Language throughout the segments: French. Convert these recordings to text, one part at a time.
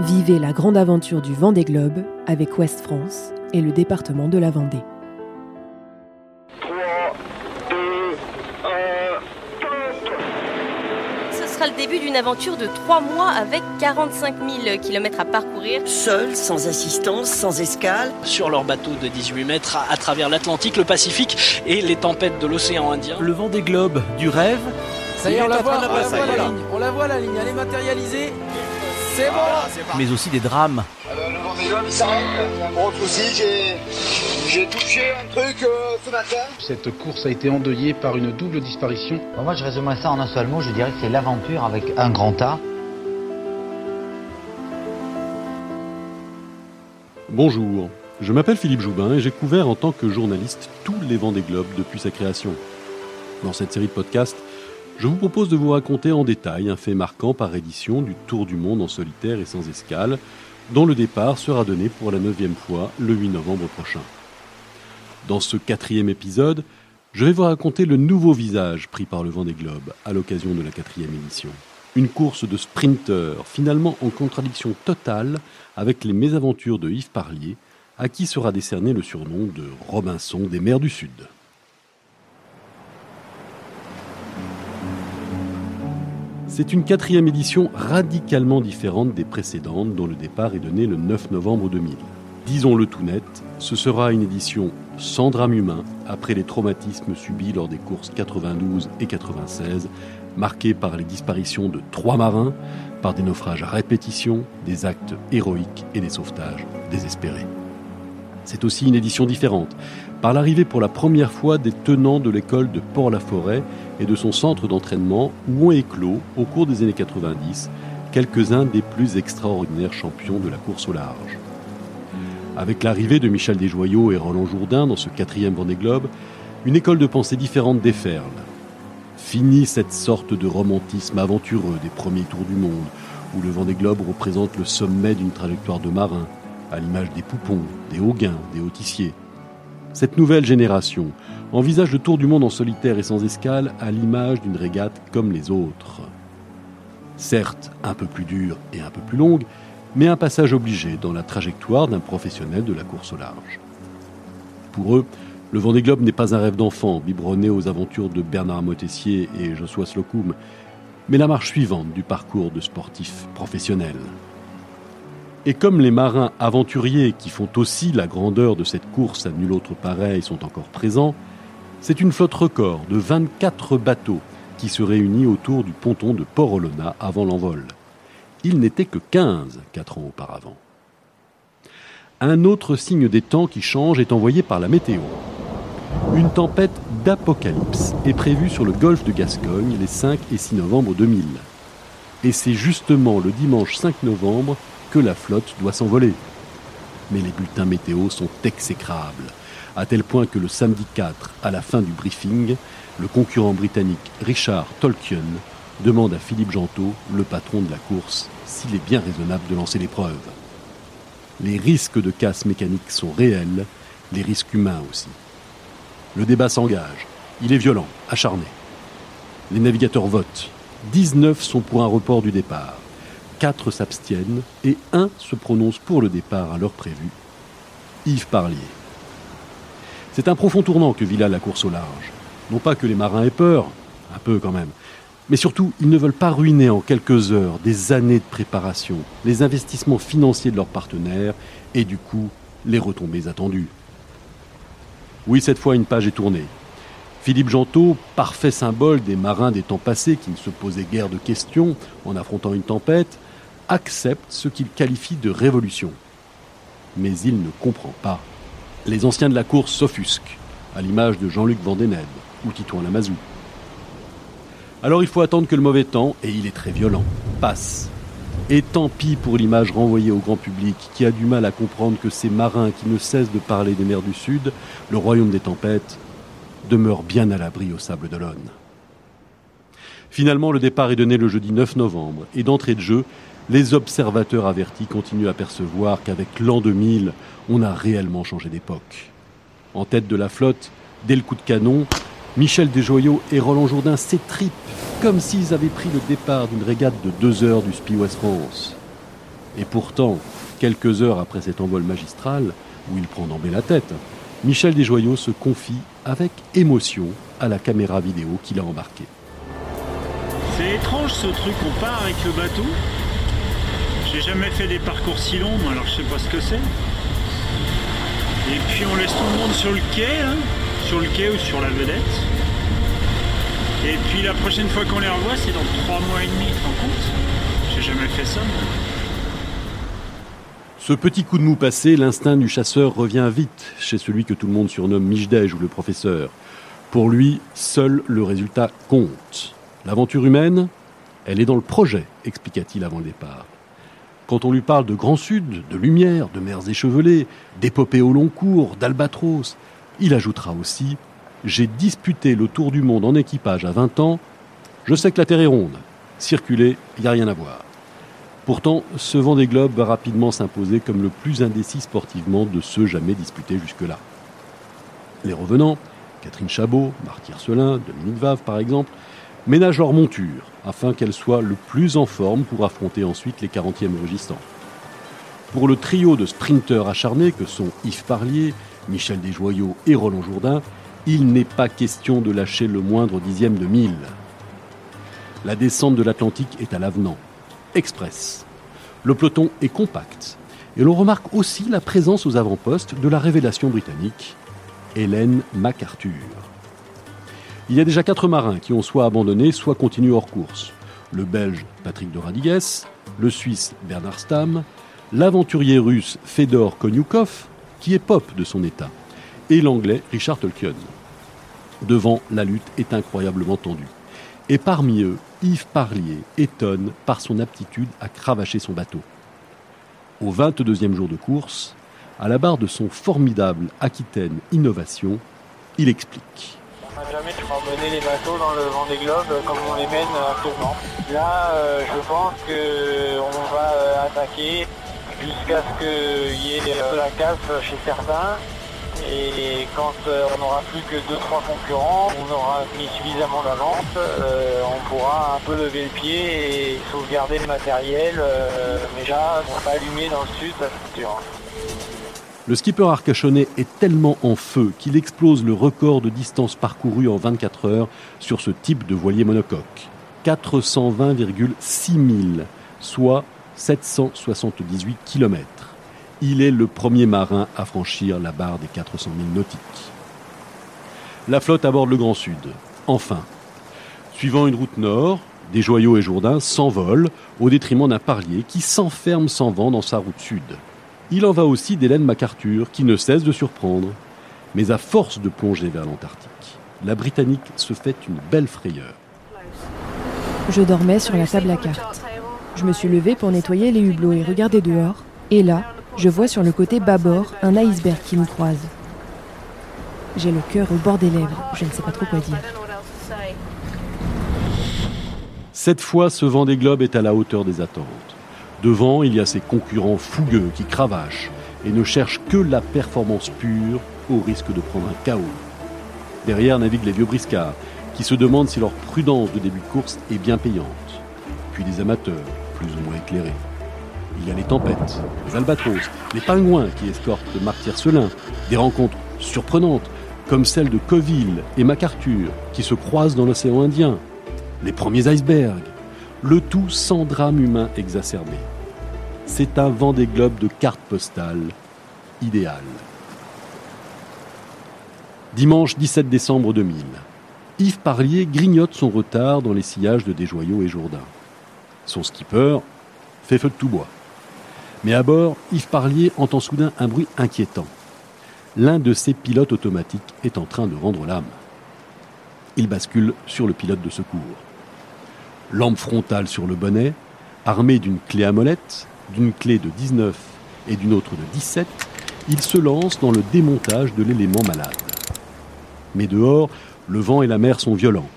Vivez la grande aventure du Vendée Globe avec Ouest France et le département de la Vendée. 3, 2, 1, top Ce sera le début d'une aventure de 3 mois avec 45 000 km à parcourir. Seuls, sans assistance, sans escale. sur leur bateau de 18 mètres à, à travers l'Atlantique, le Pacifique et les tempêtes de l'océan Indien. Le vent des globes du rêve, Ça y est, on la voit, on la ça y est, voit la là. ligne. On la voit la ligne, elle est matérialisée. C'est bon mais aussi des drames. Alors, le Vendée Globe, il s'arrête. Il y a un gros souci. J'ai, j'ai touché un truc euh, ce matin. Cette course a été endeuillée par une double disparition. Bon, moi, je résumerais ça en un seul mot. Je dirais que c'est l'aventure avec un grand A. Bonjour, je m'appelle Philippe Joubin et j'ai couvert en tant que journaliste tous les vents des globes depuis sa création. Dans cette série de podcasts, je vous propose de vous raconter en détail un fait marquant par édition du Tour du monde en solitaire et sans escale, dont le départ sera donné pour la neuvième fois le 8 novembre prochain. Dans ce quatrième épisode, je vais vous raconter le nouveau visage pris par le vent des globes à l'occasion de la quatrième édition. Une course de sprinter, finalement en contradiction totale avec les mésaventures de Yves Parlier, à qui sera décerné le surnom de Robinson des mers du Sud. C'est une quatrième édition radicalement différente des précédentes dont le départ est donné le 9 novembre 2000. Disons-le tout net, ce sera une édition sans drame humain après les traumatismes subis lors des courses 92 et 96, marquées par les disparitions de trois marins, par des naufrages à répétition, des actes héroïques et des sauvetages désespérés. C'est aussi une édition différente, par l'arrivée pour la première fois des tenants de l'école de Port-la-Forêt et de son centre d'entraînement où ont éclos, au cours des années 90, quelques-uns des plus extraordinaires champions de la course au large. Avec l'arrivée de Michel Desjoyaux et Roland Jourdain dans ce quatrième Vendée Globe, une école de pensée différente déferle. Fini cette sorte de romantisme aventureux des premiers tours du monde, où le Vendée Globe représente le sommet d'une trajectoire de marin, à l'image des Poupons, des Hauguins, des Hautissiers. Cette nouvelle génération envisage le tour du monde en solitaire et sans escale à l'image d'une régate comme les autres. Certes, un peu plus dure et un peu plus longue, mais un passage obligé dans la trajectoire d'un professionnel de la course au large. Pour eux, le Vendée Globe n'est pas un rêve d'enfant biberonné aux aventures de Bernard Motessier et Joshua Slocum, mais la marche suivante du parcours de sportifs professionnels. Et comme les marins aventuriers qui font aussi la grandeur de cette course à nul autre pareil sont encore présents, c'est une flotte record de 24 bateaux qui se réunit autour du ponton de Port-Olona avant l'envol. Il n'était que 15 quatre ans auparavant. Un autre signe des temps qui change est envoyé par la météo. Une tempête d'apocalypse est prévue sur le golfe de Gascogne les 5 et 6 novembre 2000. Et c'est justement le dimanche 5 novembre que la flotte doit s'envoler. Mais les bulletins météo sont exécrables, à tel point que le samedi 4, à la fin du briefing, le concurrent britannique Richard Tolkien demande à Philippe Gentot, le patron de la course, s'il est bien raisonnable de lancer l'épreuve. Les risques de casse mécanique sont réels, les risques humains aussi. Le débat s'engage, il est violent, acharné. Les navigateurs votent, 19 sont pour un report du départ. 4 s'abstiennent et un se prononce pour le départ à l'heure prévue. Yves Parlier. C'est un profond tournant que vit là la course au large. Non pas que les marins aient peur, un peu quand même, mais surtout ils ne veulent pas ruiner en quelques heures des années de préparation, les investissements financiers de leurs partenaires et du coup les retombées attendues. Oui, cette fois une page est tournée. Philippe Gentot, parfait symbole des marins des temps passés qui ne se posaient guère de questions en affrontant une tempête, accepte ce qu'il qualifie de révolution. Mais il ne comprend pas. Les anciens de la course s'offusquent, à l'image de Jean-Luc Vandened ou Titouan Lamazou. Alors il faut attendre que le mauvais temps, et il est très violent, passe. Et tant pis pour l'image renvoyée au grand public qui a du mal à comprendre que ces marins qui ne cessent de parler des mers du Sud, le royaume des tempêtes, demeurent bien à l'abri au sable d'Olonne. Finalement, le départ est donné le jeudi 9 novembre, et d'entrée de jeu, les observateurs avertis continuent à percevoir qu'avec l'an 2000, on a réellement changé d'époque. En tête de la flotte, dès le coup de canon, Michel Desjoyaux et Roland Jourdain s'étripent comme s'ils avaient pris le départ d'une régate de deux heures du SPI West France. Et pourtant, quelques heures après cet envol magistral, où il prend d'emblée la tête, Michel Desjoyaux se confie avec émotion à la caméra vidéo qu'il a embarquée. C'est étrange ce truc, on part avec le bateau? J'ai jamais fait des parcours si longs, alors je sais pas ce que c'est. Et puis on laisse tout le monde sur le quai, hein, sur le quai ou sur la vedette. Et puis la prochaine fois qu'on les revoit, c'est dans trois mois et demi, tu rends compte? J'ai jamais fait ça. Ce petit coup de mou passé, l'instinct du chasseur revient vite chez celui que tout le monde surnomme Michdej ou le professeur. Pour lui, seul le résultat compte. L'aventure humaine, elle est dans le projet, expliqua-t-il avant le départ. Quand on lui parle de Grand Sud, de lumière, de mers échevelées, d'épopées au long cours, d'albatros, il ajoutera aussi J'ai disputé le tour du monde en équipage à 20 ans, je sais que la Terre est ronde. Circuler, il n'y a rien à voir. Pourtant, ce vent des globes va rapidement s'imposer comme le plus indécis sportivement de ceux jamais disputés jusque-là. Les revenants, Catherine Chabot, Marty Arcelin, Dominique Vave par exemple, ménagent leur monture afin qu'elle soit le plus en forme pour affronter ensuite les 40e régistants. Pour le trio de sprinteurs acharnés que sont Yves Parlier, Michel Desjoyaux et Roland Jourdain, il n'est pas question de lâcher le moindre dixième de mille. La descente de l'Atlantique est à l'avenant, express. Le peloton est compact et l'on remarque aussi la présence aux avant-postes de la révélation britannique, Hélène MacArthur. Il y a déjà quatre marins qui ont soit abandonné, soit continué hors course. Le Belge Patrick de Radigues, le Suisse Bernard Stamm, l'aventurier russe Fedor Konyukov, qui est pop de son état, et l'anglais Richard Tolkien. Devant, la lutte est incroyablement tendue. Et parmi eux, Yves Parlier étonne par son aptitude à cravacher son bateau. Au 22e jour de course, à la barre de son formidable Aquitaine Innovation, il explique. On n'a jamais mener les bateaux dans le vent des globes comme on les mène actuellement. Là, euh, je pense qu'on va euh, attaquer jusqu'à ce qu'il y ait de la casse chez certains. Et quand euh, on n'aura plus que 2-3 concurrents, on aura mis suffisamment d'avance, euh, on pourra un peu lever le pied et sauvegarder le matériel. Euh, mais déjà, on va allumer dans le sud, c'est sûr. Le skipper arcachonnais est tellement en feu qu'il explose le record de distance parcourue en 24 heures sur ce type de voilier monocoque. 420,6 milles, soit 778 kilomètres il est le premier marin à franchir la barre des 400 000 nautiques. La flotte aborde le Grand Sud. Enfin, suivant une route nord, des joyaux et Jourdain s'envolent au détriment d'un parlier qui s'enferme sans vent dans sa route sud. Il en va aussi d'Hélène MacArthur qui ne cesse de surprendre. Mais à force de plonger vers l'Antarctique, la Britannique se fait une belle frayeur. Je dormais sur la table à cartes. Je me suis levé pour nettoyer les hublots et regarder dehors. Et là, je vois sur le côté bâbord un iceberg qui nous croise. J'ai le cœur au bord des lèvres, je ne sais pas trop quoi dire. Cette fois, ce vent des globes est à la hauteur des attentes. Devant, il y a ces concurrents fougueux qui cravachent et ne cherchent que la performance pure au risque de prendre un chaos. Derrière naviguent les vieux briscards qui se demandent si leur prudence de début de course est bien payante. Puis des amateurs, plus ou moins éclairés. Il y a les tempêtes, les albatros, les pingouins qui escortent Martyr Selin, des rencontres surprenantes comme celle de Coville et MacArthur qui se croisent dans l'océan Indien, les premiers icebergs, le tout sans drame humain exacerbé. C'est un vent des globes de cartes postales idéal. Dimanche 17 décembre 2000. Yves Parlier grignote son retard dans les sillages de Desjoyaux et Jourdain. Son skipper fait feu de tout bois. Mais à bord, Yves Parlier entend soudain un bruit inquiétant. L'un de ses pilotes automatiques est en train de rendre l'âme. Il bascule sur le pilote de secours. Lampe frontale sur le bonnet, armé d'une clé à molette, d'une clé de 19 et d'une autre de 17, il se lance dans le démontage de l'élément malade. Mais dehors, le vent et la mer sont violents,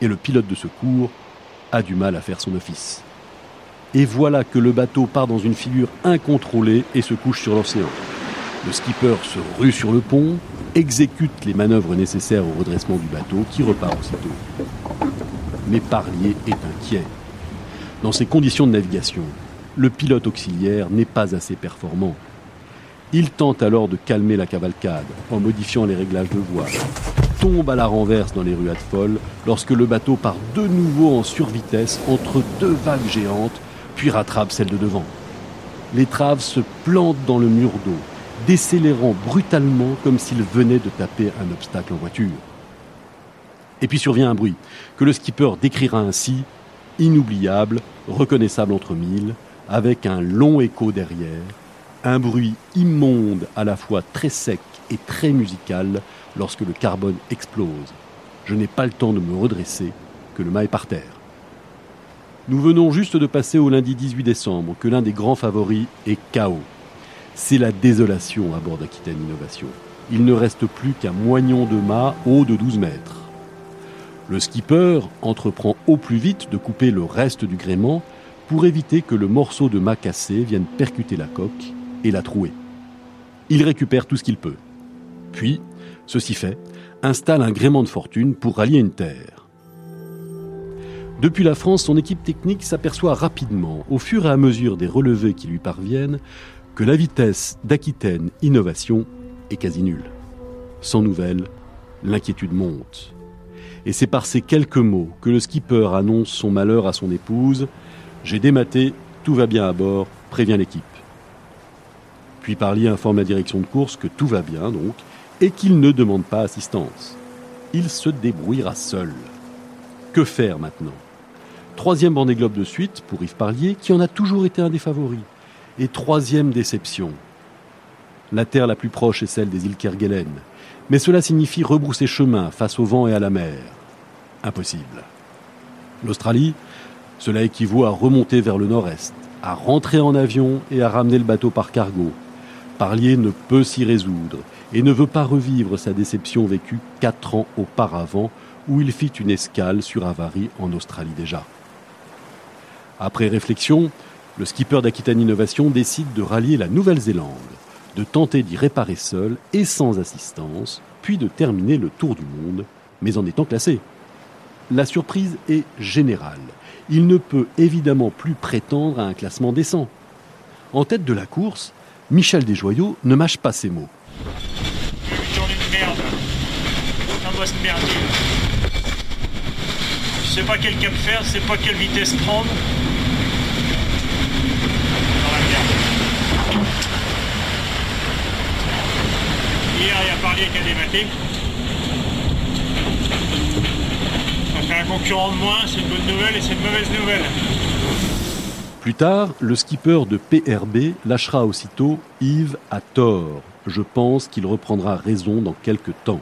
et le pilote de secours a du mal à faire son office. Et voilà que le bateau part dans une figure incontrôlée et se couche sur l'océan. Le skipper se rue sur le pont, exécute les manœuvres nécessaires au redressement du bateau qui repart aussitôt. Mais Parlier est inquiet. Dans ces conditions de navigation, le pilote auxiliaire n'est pas assez performant. Il tente alors de calmer la cavalcade en modifiant les réglages de voile, tombe à la renverse dans les ruades folles lorsque le bateau part de nouveau en survitesse entre deux vagues géantes, puis rattrape celle de devant. L'étrave se plante dans le mur d'eau, décélérant brutalement comme s'il venait de taper un obstacle en voiture. Et puis survient un bruit, que le skipper décrira ainsi inoubliable, reconnaissable entre mille, avec un long écho derrière, un bruit immonde à la fois très sec et très musical lorsque le carbone explose. Je n'ai pas le temps de me redresser, que le mât est par terre. Nous venons juste de passer au lundi 18 décembre, que l'un des grands favoris est KO. C'est la désolation à bord d'Aquitaine Innovation. Il ne reste plus qu'un moignon de mât haut de 12 mètres. Le skipper entreprend au plus vite de couper le reste du gréement pour éviter que le morceau de mât cassé vienne percuter la coque et la trouer. Il récupère tout ce qu'il peut. Puis, ceci fait, installe un gréement de fortune pour rallier une terre. Depuis la France, son équipe technique s'aperçoit rapidement, au fur et à mesure des relevés qui lui parviennent, que la vitesse d'Aquitaine Innovation est quasi nulle. Sans nouvelles, l'inquiétude monte. Et c'est par ces quelques mots que le skipper annonce son malheur à son épouse. J'ai dématé, tout va bien à bord, prévient l'équipe. Puis Parlier informe la direction de course que tout va bien donc, et qu'il ne demande pas assistance. Il se débrouillera seul. Que faire maintenant? Troisième Vendée Globe de suite pour Yves Parlier, qui en a toujours été un des favoris. Et troisième déception. La terre la plus proche est celle des îles Kerguelen, mais cela signifie rebrousser chemin face au vent et à la mer. Impossible. L'Australie, cela équivaut à remonter vers le nord-est, à rentrer en avion et à ramener le bateau par cargo. Parlier ne peut s'y résoudre et ne veut pas revivre sa déception vécue quatre ans auparavant où il fit une escale sur Avarie en Australie déjà. Après réflexion, le skipper d'Aquitaine Innovation décide de rallier la Nouvelle-Zélande, de tenter d'y réparer seul et sans assistance, puis de terminer le tour du monde, mais en étant classé. La surprise est générale. Il ne peut évidemment plus prétendre à un classement décent. En tête de la course, Michel Desjoyaux ne mâche pas ses mots. Je sais pas quel cap faire, je pas quelle vitesse prendre. Hier, qui a débatté. Ça fait un concurrent de moins, c'est une bonne nouvelle et c'est une mauvaise nouvelle. Plus tard, le skipper de PRB lâchera aussitôt Yves à tort. Je pense qu'il reprendra raison dans quelques temps.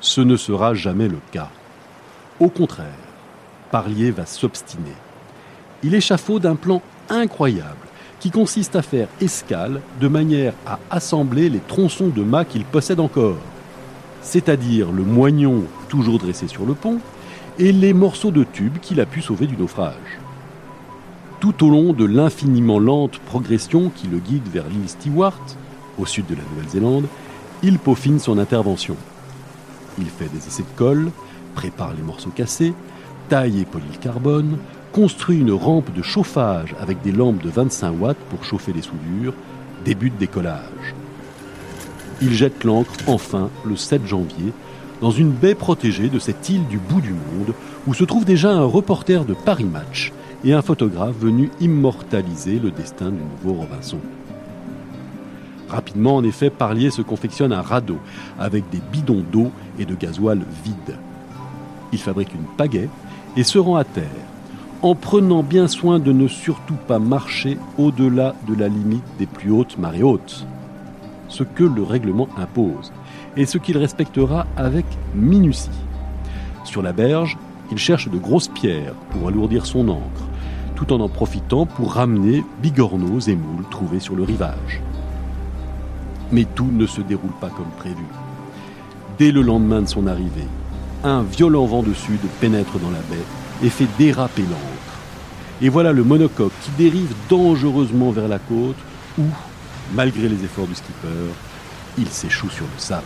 Ce ne sera jamais le cas. Au contraire, Parlier va s'obstiner. Il échafaude un plan incroyable qui consiste à faire escale de manière à assembler les tronçons de mât qu'il possède encore, c'est-à-dire le moignon toujours dressé sur le pont et les morceaux de tube qu'il a pu sauver du naufrage. Tout au long de l'infiniment lente progression qui le guide vers l'île Stewart, au sud de la Nouvelle-Zélande, il peaufine son intervention. Il fait des essais de colle, prépare les morceaux cassés, taille et polie le carbone, construit une rampe de chauffage avec des lampes de 25 watts pour chauffer les soudures, début de décollage. Il jette l'ancre enfin le 7 janvier dans une baie protégée de cette île du bout du monde où se trouve déjà un reporter de Paris Match et un photographe venu immortaliser le destin du nouveau Robinson. Rapidement, en effet, Parlier se confectionne un radeau avec des bidons d'eau et de gasoil vides. Il fabrique une pagaie et se rend à terre, en prenant bien soin de ne surtout pas marcher au-delà de la limite des plus hautes marées hautes, ce que le règlement impose, et ce qu'il respectera avec minutie. Sur la berge, il cherche de grosses pierres pour alourdir son encre, tout en en profitant pour ramener bigorneaux et moules trouvés sur le rivage. Mais tout ne se déroule pas comme prévu. Dès le lendemain de son arrivée, un violent vent de sud pénètre dans la baie et fait déraper l'ancre. Et voilà le monocoque qui dérive dangereusement vers la côte où, malgré les efforts du skipper, il s'échoue sur le sable.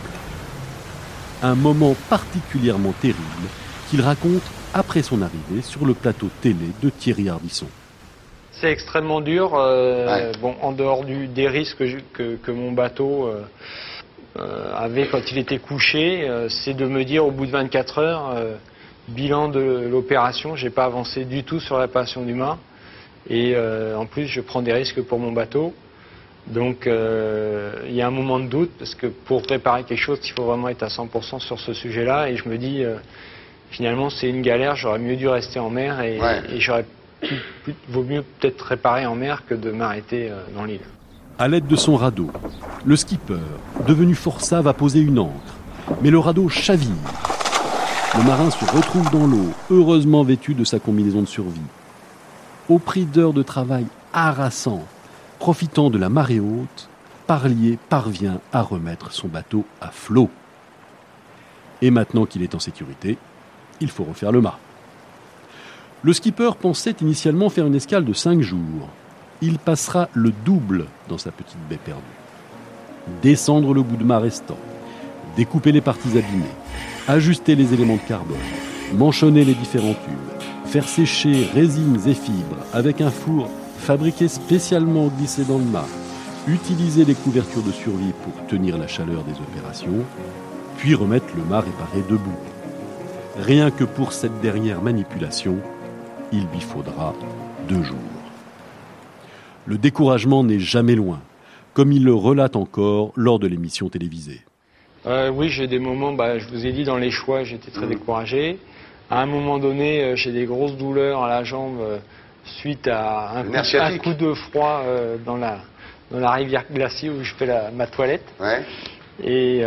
Un moment particulièrement terrible qu'il raconte après son arrivée sur le plateau télé de Thierry Ardisson. c'est extrêmement dur. Euh, bon, en dehors du, des risques que, que, mon bateau euh, euh, avait quand il était couché, c'est de me dire au bout de 24 heures, bilan de l'opération, j'ai pas avancé du tout sur la passion du mât. Et en plus, je prends des risques pour mon bateau. Donc, il y a un moment de doute parce que pour préparer quelque chose, il faut vraiment être à 100% sur ce sujet-là. Et je me dis, finalement, c'est une galère. J'aurais mieux dû rester en mer et, et j'aurais vaut mieux peut-être réparer en mer que de m'arrêter euh, dans l'île. À l'aide de son radeau, le skipper, devenu forçat, va poser une ancre. Mais le radeau chavire. Le marin se retrouve dans l'eau, heureusement vêtu de sa combinaison de survie. Au prix d'heures de travail harassant, profitant de la marée haute, Parlier parvient à remettre son bateau à flot. Et maintenant qu'il est en sécurité, il faut refaire le mât. Le skipper pensait initialement faire une escale de 5 jours. Il passera le double dans sa petite baie perdue. Descendre le bout de mât restant, découper les parties abîmées, ajuster les éléments de carbone, manchonner les différents tubes, faire sécher résines et fibres avec un four fabriqué spécialement glissé dans le mât, utiliser les couvertures de survie pour tenir la chaleur des opérations, puis remettre le mât réparé debout. Rien que pour cette dernière manipulation, il lui faudra deux jours. Le découragement n'est jamais loin, comme il le relate encore lors de l'émission télévisée. Euh, oui, j'ai des moments, bah, je vous ai dit, dans les choix, j'étais très découragé. À un moment donné, euh, j'ai des grosses douleurs à la jambe euh, suite à un coup, de froid dans, la, dans la rivière glacée où je fais ma toilette. Et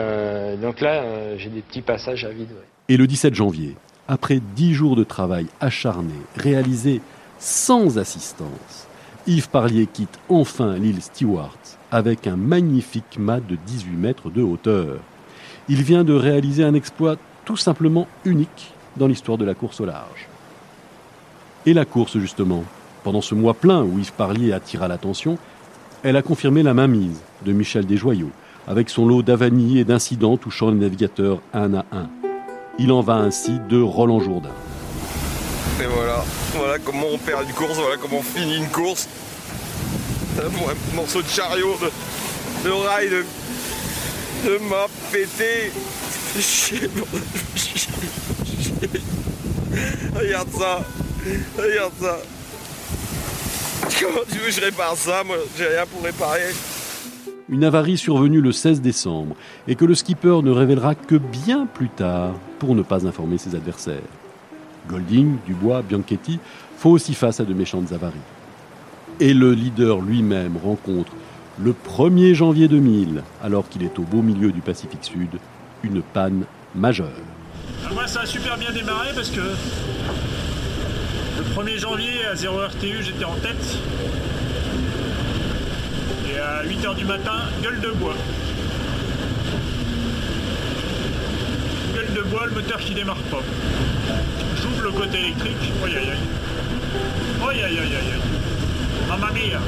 donc là, j'ai des petits passages à vide. Et le 17 janvier, après dix jours de travail acharné, réalisé sans assistance, Yves Parlier quitte enfin l'île Stewart avec un magnifique mât de 18 mètres de hauteur. Il vient de réaliser un exploit tout simplement unique dans l'histoire de la course au large. Et la course, justement, pendant ce mois plein où Yves Parlier attira l'attention, elle a confirmé la mainmise de Michel Desjoyaux, avec son lot d'avanies et d'incidents touchant les navigateurs un à un. Il en va ainsi de Roland Jourdain. Et voilà, voilà comment on perd une course, voilà comment on finit une course. Un morceau de chariot, de, rail, de, de mât pété. Regarde ça, regarde ça. Comment tu veux que je répare ça Moi, j'ai rien pour réparer une avarie survenue le 16 décembre et que le skipper ne révélera que bien plus tard pour ne pas informer ses adversaires. Golding, Dubois, Bianchetti font aussi face à de méchantes avaries. Et le leader lui-même rencontre le 1er janvier 2000, alors qu'il est au beau milieu du Pacifique Sud, une panne majeure. Ah, moi, ça a super bien démarré parce que le 1er janvier à 0 RTU, j'étais en tête à 8h du matin, gueule de bois. Gueule de bois, le moteur qui démarre pas. J'ouvre le côté électrique. Aïe aïe. Aïe aïe aïe aïe aïe. Mamma mia.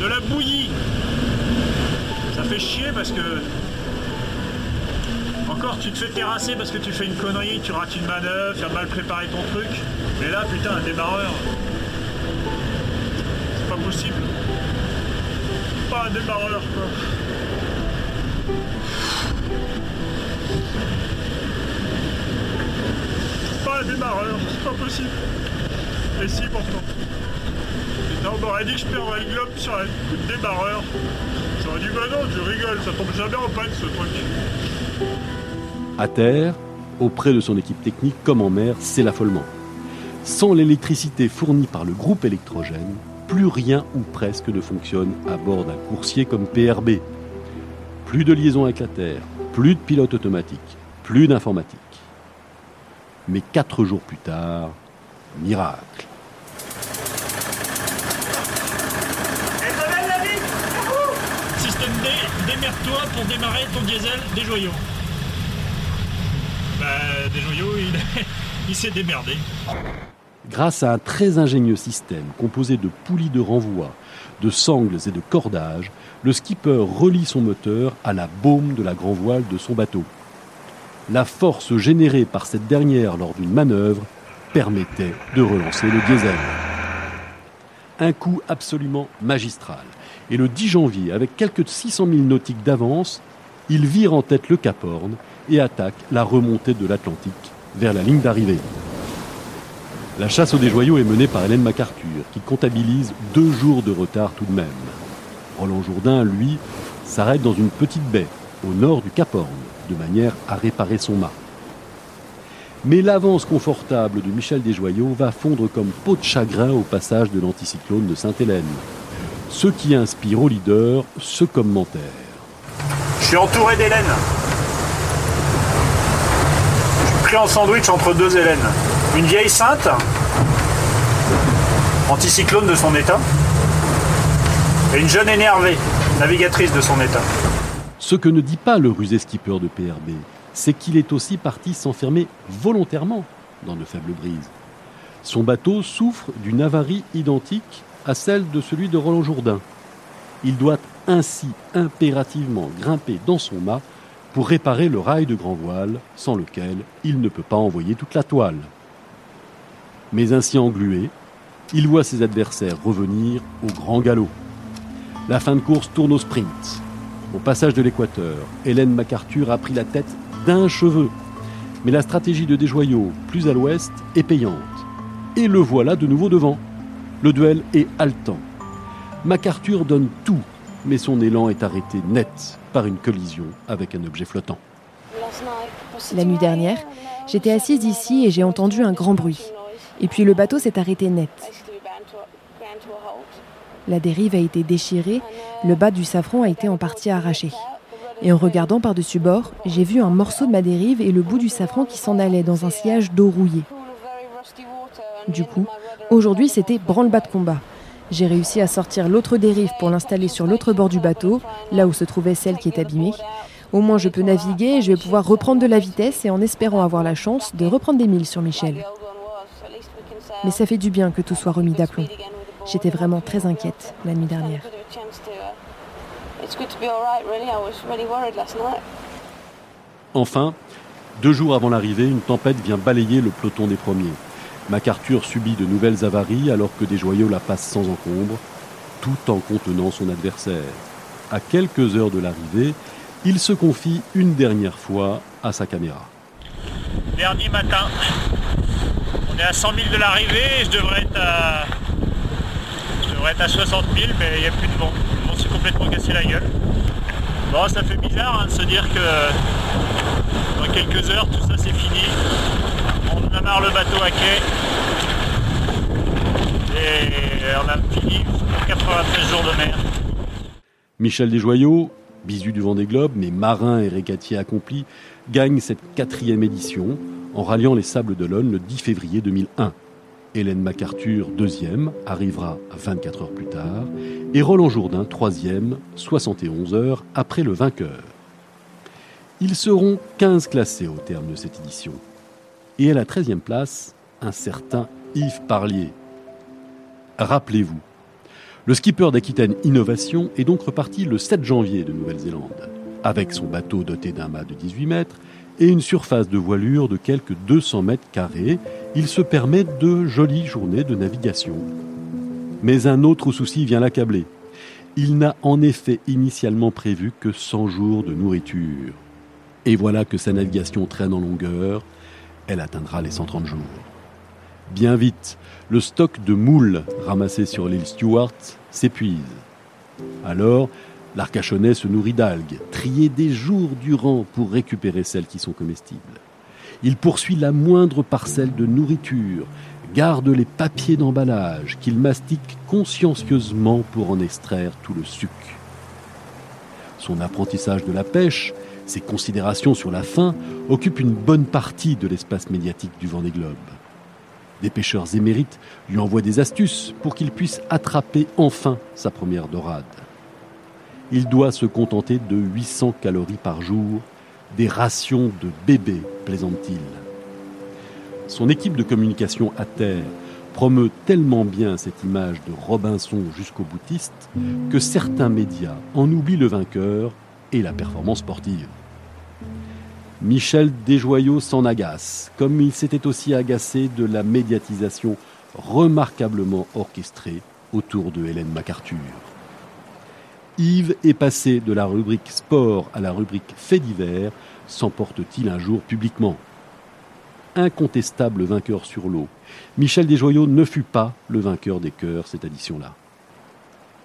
De la bouillie. Ça fait chier parce que. Encore tu te fais terrasser parce que tu fais une connerie, tu rates une manœuvre, tu as mal préparé ton truc. Mais là putain un démarreur. C'est pas possible pas un démarreur quoi. Pas un démarreur, c'est pas possible. Et si pourtant. Dit bah. À terre, auprès de son équipe technique comme en mer, c'est l'affolement. Sans l'électricité fournie par le groupe électrogène, plus rien ou presque ne fonctionne à bord d'un coursier comme PRB. Plus de liaison avec la Terre, plus de pilote automatique, plus d'informatique. Mais quatre jours plus tard, miracle. Système D, démerde-toi pour démarrer ton diesel des joyaux. Bah, des joyaux, il, il s'est démerdé. Grâce à un très ingénieux système composé de poulies de renvoi, de sangles et de cordages, le skipper relie son moteur à la baume de la grand voile de son bateau. La force générée par cette dernière lors d'une manœuvre permettait de relancer le diesel. Un coup absolument magistral. Et le 10 janvier, avec quelques 600 000 nautiques d'avance, il vire en tête le Cap Horn et attaque la remontée de l'Atlantique vers la ligne d'arrivée. La chasse aux déjoyaux est menée par Hélène MacArthur, qui comptabilise deux jours de retard tout de même. Roland Jourdain, lui, s'arrête dans une petite baie au nord du Cap Horn, de manière à réparer son mât. Mais l'avance confortable de Michel Desjoyaux va fondre comme peau de chagrin au passage de l'anticyclone de Sainte-Hélène. Ce qui inspire au leader ce commentaire. Je suis entouré d'Hélène. Je suis pris en sandwich entre deux Hélènes. Une vieille sainte, anticyclone de son état, et une jeune énervée, navigatrice de son état. Ce que ne dit pas le rusé skipper de PRB, c'est qu'il est aussi parti s'enfermer volontairement dans de faibles brises. Son bateau souffre d'une avarie identique à celle de celui de Roland Jourdain. Il doit ainsi impérativement grimper dans son mât pour réparer le rail de grand voile sans lequel il ne peut pas envoyer toute la toile. Mais ainsi englué, il voit ses adversaires revenir au grand galop. La fin de course tourne au sprint. Au passage de l'équateur, Hélène MacArthur a pris la tête d'un cheveu. Mais la stratégie de Desjoyaux, plus à l'ouest, est payante. Et le voilà de nouveau devant. Le duel est haletant. MacArthur donne tout, mais son élan est arrêté net par une collision avec un objet flottant. La nuit dernière, j'étais assise ici et j'ai entendu un grand bruit. Et puis le bateau s'est arrêté net. La dérive a été déchirée, le bas du safran a été en partie arraché. Et en regardant par-dessus bord, j'ai vu un morceau de ma dérive et le bout du safran qui s'en allait dans un sillage d'eau rouillée. Du coup, aujourd'hui c'était branle-bas de combat. J'ai réussi à sortir l'autre dérive pour l'installer sur l'autre bord du bateau, là où se trouvait celle qui est abîmée. Au moins je peux naviguer et je vais pouvoir reprendre de la vitesse et en espérant avoir la chance de reprendre des milles sur Michel. Mais ça fait du bien que tout soit remis d'aplomb. J'étais vraiment très inquiète la nuit dernière. Enfin, deux jours avant l'arrivée, une tempête vient balayer le peloton des premiers. MacArthur subit de nouvelles avaries alors que des joyaux la passent sans encombre, tout en contenant son adversaire. À quelques heures de l'arrivée, il se confie une dernière fois à sa caméra. Dernier matin, on est à 100 000 de l'arrivée et je devrais être à, je devrais être à 60 000, mais il n'y a plus de vent. Le vent s'est complètement cassé la gueule. Bon, ça fait bizarre hein, de se dire que dans quelques heures, tout ça c'est fini. On amarre le bateau à quai. Et on a fini pour 93 jours de mer. Michel Desjoyaux, bisu du vent des globes, mais marin et régatier accompli, gagne cette quatrième édition en ralliant les Sables d'Olonne le 10 février 2001. Hélène MacArthur, deuxième, arrivera 24 heures plus tard, et Roland Jourdain, troisième, 71 heures après le vainqueur. Ils seront 15 classés au terme de cette édition. Et à la 13e place, un certain Yves Parlier. Rappelez-vous, le skipper d'Aquitaine Innovation est donc reparti le 7 janvier de Nouvelle-Zélande, avec son bateau doté d'un mât de 18 mètres et une surface de voilure de quelques 200 mètres carrés, il se permet de jolies journées de navigation. Mais un autre souci vient l'accabler. Il n'a en effet initialement prévu que 100 jours de nourriture. Et voilà que sa navigation traîne en longueur, elle atteindra les 130 jours. Bien vite, le stock de moules ramassés sur l'île Stewart s'épuise. Alors, L'Arcachonnais se nourrit d'algues, triées des jours durant pour récupérer celles qui sont comestibles. Il poursuit la moindre parcelle de nourriture, garde les papiers d'emballage qu'il mastique consciencieusement pour en extraire tout le suc. Son apprentissage de la pêche, ses considérations sur la faim occupent une bonne partie de l'espace médiatique du Vendée Globe. Des pêcheurs émérites lui envoient des astuces pour qu'il puisse attraper enfin sa première dorade il doit se contenter de 800 calories par jour, des rations de bébé, plaisante-t-il. Son équipe de communication à terre promeut tellement bien cette image de Robinson jusqu'au boutiste que certains médias en oublient le vainqueur et la performance sportive. Michel Desjoyaux s'en agace, comme il s'était aussi agacé de la médiatisation remarquablement orchestrée autour de Hélène MacArthur. Yves est passé de la rubrique sport à la rubrique fait divers, s'emporte-t-il un jour publiquement? Incontestable vainqueur sur l'eau, Michel Desjoyaux ne fut pas le vainqueur des cœurs cette édition-là.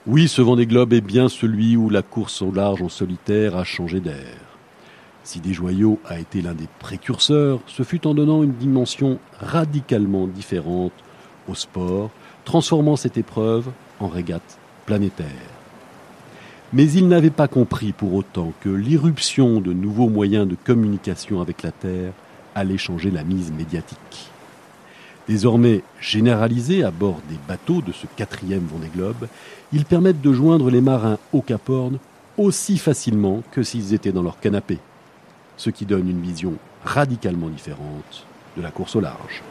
Oui, ce vent des globes est bien celui où la course au large en solitaire a changé d'air. Si Desjoyaux a été l'un des précurseurs, ce fut en donnant une dimension radicalement différente au sport, transformant cette épreuve en régate planétaire. Mais il n'avait pas compris pour autant que l'irruption de nouveaux moyens de communication avec la Terre allait changer la mise médiatique. Désormais généralisés à bord des bateaux de ce quatrième Vendée Globe, ils permettent de joindre les marins au Cap Horn aussi facilement que s'ils étaient dans leur canapé, ce qui donne une vision radicalement différente de la course au large.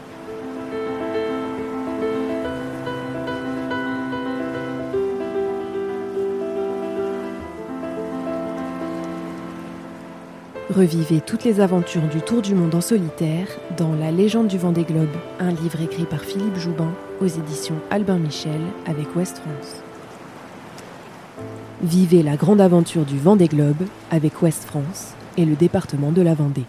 Revivez toutes les aventures du Tour du Monde en solitaire dans La légende du Vendée Globe, un livre écrit par Philippe Joubin aux éditions Albin Michel avec Ouest France. Vivez la grande aventure du Vendée Globe avec Ouest France et le département de la Vendée.